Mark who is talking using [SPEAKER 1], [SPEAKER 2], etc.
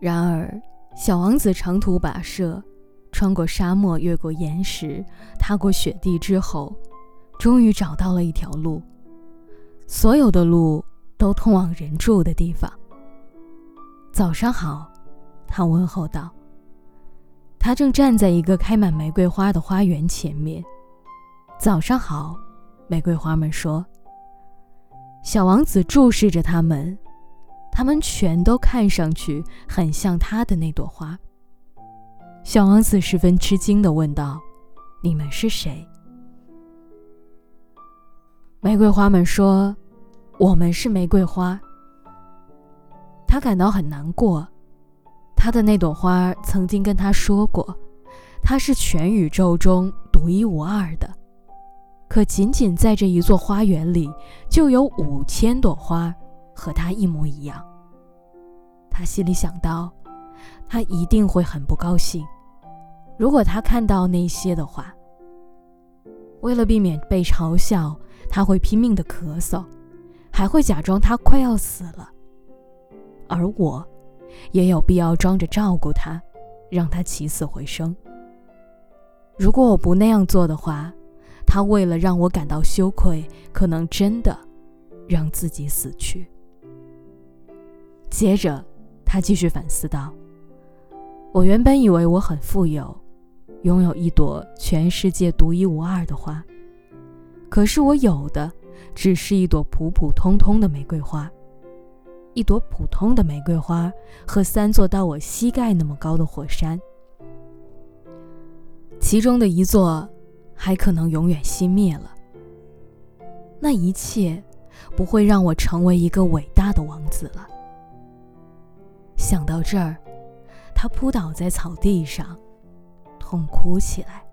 [SPEAKER 1] 然而，小王子长途跋涉，穿过沙漠，越过岩石，踏过雪地之后，终于找到了一条路。所有的路都通往人住的地方。早上好，他问候道。他正站在一个开满玫瑰花的花园前面。早上好，玫瑰花们说。小王子注视着他们。他们全都看上去很像他的那朵花。小王子十分吃惊地问道：“你们是谁？”玫瑰花们说：“我们是玫瑰花。”他感到很难过。他的那朵花曾经跟他说过：“它是全宇宙中独一无二的。”可仅仅在这一座花园里，就有五千朵花和它一模一样。他心里想到，他一定会很不高兴，如果他看到那些的话。为了避免被嘲笑，他会拼命的咳嗽，还会假装他快要死了。而我，也有必要装着照顾他，让他起死回生。如果我不那样做的话，他为了让我感到羞愧，可能真的让自己死去。接着。他继续反思道：“我原本以为我很富有，拥有一朵全世界独一无二的花。可是我有的只是一朵普普通通的玫瑰花，一朵普通的玫瑰花和三座到我膝盖那么高的火山，其中的一座还可能永远熄灭了。那一切不会让我成为一个伟大的王子了。”想到这儿，他扑倒在草地上，痛哭起来。